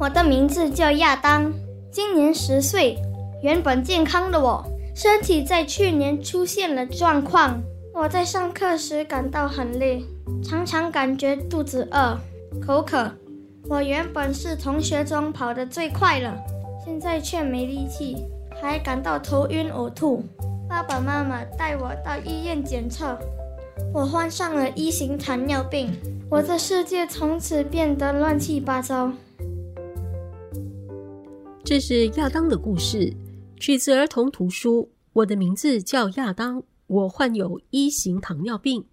我的名字叫亚当，今年十岁。原本健康的我，身体在去年出现了状况。我在上课时感到很累，常常感觉肚子饿、口渴。我原本是同学中跑得最快了，现在却没力气，还感到头晕呕吐。爸爸妈妈带我到医院检测，我患上了一型糖尿病。我的世界从此变得乱七八糟。这是亚当的故事，取自儿童图书。我的名字叫亚当，我患有一型糖尿病，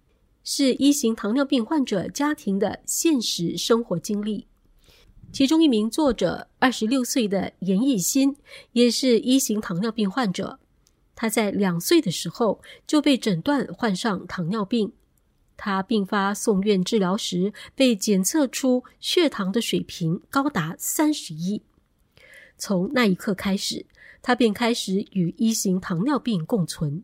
是一型糖尿病患者家庭的现实生活经历。其中一名作者，二十六岁的严艺新，也是一型糖尿病患者。他在两岁的时候就被诊断患上糖尿病。他病发送院治疗时，被检测出血糖的水平高达三十一。从那一刻开始，他便开始与一型糖尿病共存。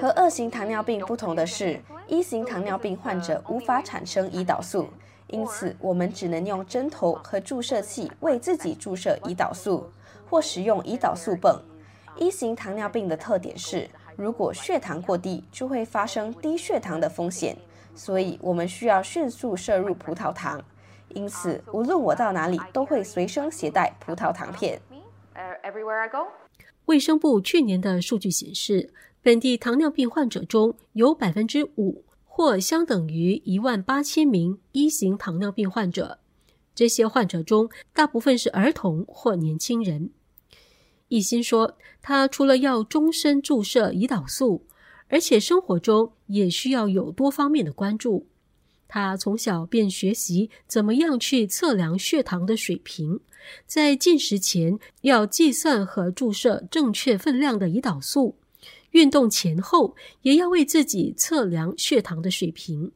和二型糖尿病不同的是，一型糖尿病患者无法产生胰岛素。因此，我们只能用针头和注射器为自己注射胰岛素，或使用胰岛素泵。一型糖尿病的特点是，如果血糖过低，就会发生低血糖的风险，所以我们需要迅速摄入葡萄糖。因此，无论我到哪里，都会随身携带葡萄糖片。卫生部去年的数据显示，本地糖尿病患者中有百分之五。或相等于一万八千名一型糖尿病患者，这些患者中大部分是儿童或年轻人。一心说，他除了要终身注射胰岛素，而且生活中也需要有多方面的关注。他从小便学习怎么样去测量血糖的水平，在进食前要计算和注射正确分量的胰岛素。运动前后也要为自己测量血糖的水平。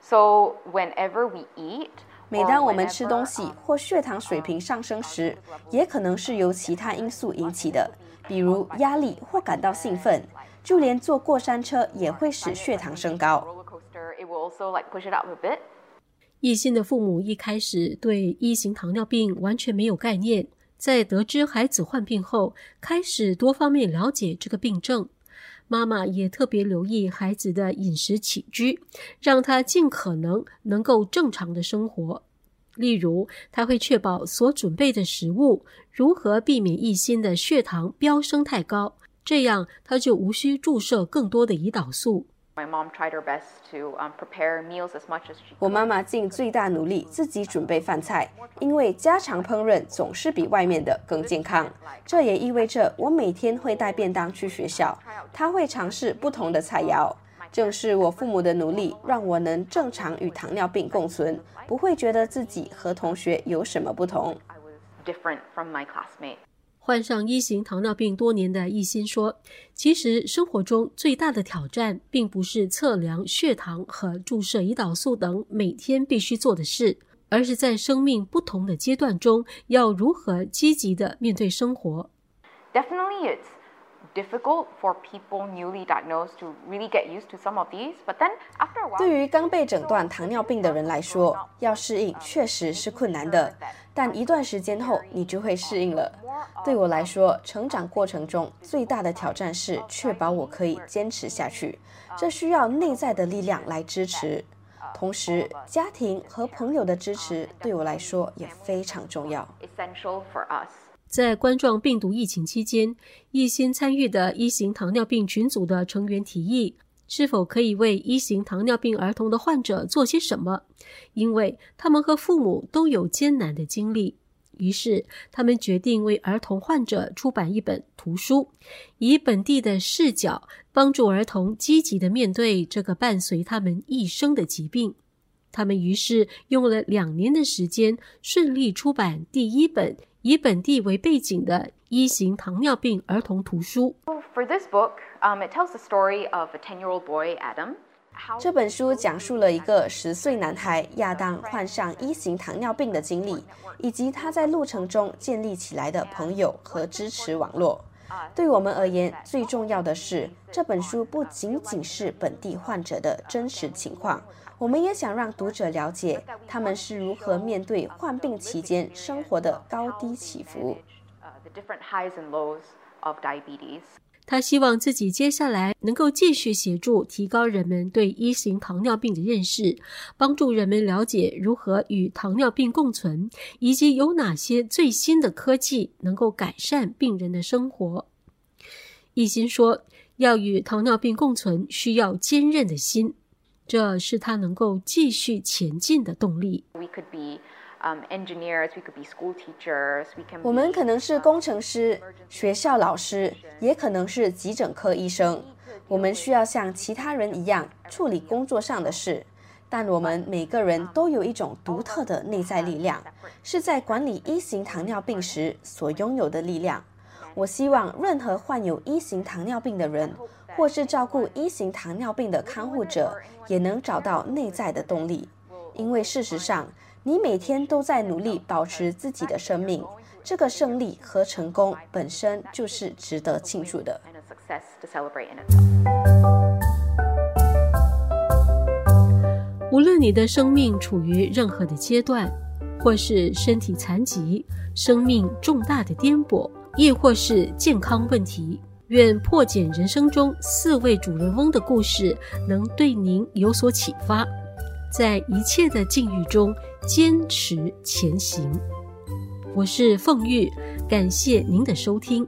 So whenever we eat，每当我们吃东西或血糖水平上升时，也可能是由其他因素引起的，比如压力或感到兴奋。就连坐过山车也会使血糖升高。易信的父母一开始对一型糖尿病完全没有概念，在得知孩子患病后，开始多方面了解这个病症。妈妈也特别留意孩子的饮食起居，让他尽可能能够正常的生活。例如，他会确保所准备的食物如何避免一心的血糖飙升太高，这样他就无需注射更多的胰岛素。我妈妈尽最大努力自己准备饭菜，因为家常烹饪总是比外面的更健康。这也意味着我每天会带便当去学校，她会尝试不同的菜肴。正是我父母的努力，让我能正常与糖尿病共存，不会觉得自己和同学有什么不同。患上一型糖尿病多年的易心说：“其实生活中最大的挑战，并不是测量血糖和注射胰岛素等每天必须做的事，而是在生命不同的阶段中，要如何积极的面对生活。” Definitely, it. Difficult for people newly diagnosed to really get used to some of these. But then after a while, 对于刚被诊断糖尿病的人来说，要适应确实是困难的。但一段时间后，你就会适应了。对我来说，成长过程中最大的挑战是确保我可以坚持下去，这需要内在的力量来支持。同时，家庭和朋友的支持对我来说也非常重要。在冠状病毒疫情期间，一心参与的一型糖尿病群组的成员提议。是否可以为一型糖尿病儿童的患者做些什么？因为他们和父母都有艰难的经历，于是他们决定为儿童患者出版一本图书，以本地的视角帮助儿童积极的面对这个伴随他们一生的疾病。他们于是用了两年的时间，顺利出版第一本以本地为背景的一型糖尿病儿童图书。For this book. Um, it tells the story of a ten-year-old boy, Adam. 这本书讲述了一个十岁男孩亚当患上一型糖尿病的经历，以及他在路程中建立起来的朋友和支持网络。对我们而言，最重要的是这本书不仅仅是本地患者的真实情况，我们也想让读者了解他们是如何面对患病期间生活的高低起伏。他希望自己接下来能够继续协助提高人们对一型糖尿病的认识，帮助人们了解如何与糖尿病共存，以及有哪些最新的科技能够改善病人的生活。一心说，要与糖尿病共存，需要坚韧的心，这是他能够继续前进的动力。我们可能是工程师、学校老师，也可能是急诊科医生。我们需要像其他人一样处理工作上的事，但我们每个人都有一种独特的内在力量，是在管理一型糖尿病时所拥有的力量。我希望任何患有一型糖尿病的人，或是照顾一型糖尿病的看护者，也能找到内在的动力，因为事实上。你每天都在努力保持自己的生命，这个胜利和成功本身就是值得庆祝的。无论你的生命处于任何的阶段，或是身体残疾、生命重大的颠簸，亦或是健康问题，愿破茧人生中四位主人翁的故事能对您有所启发。在一切的境遇中坚持前行。我是凤玉，感谢您的收听。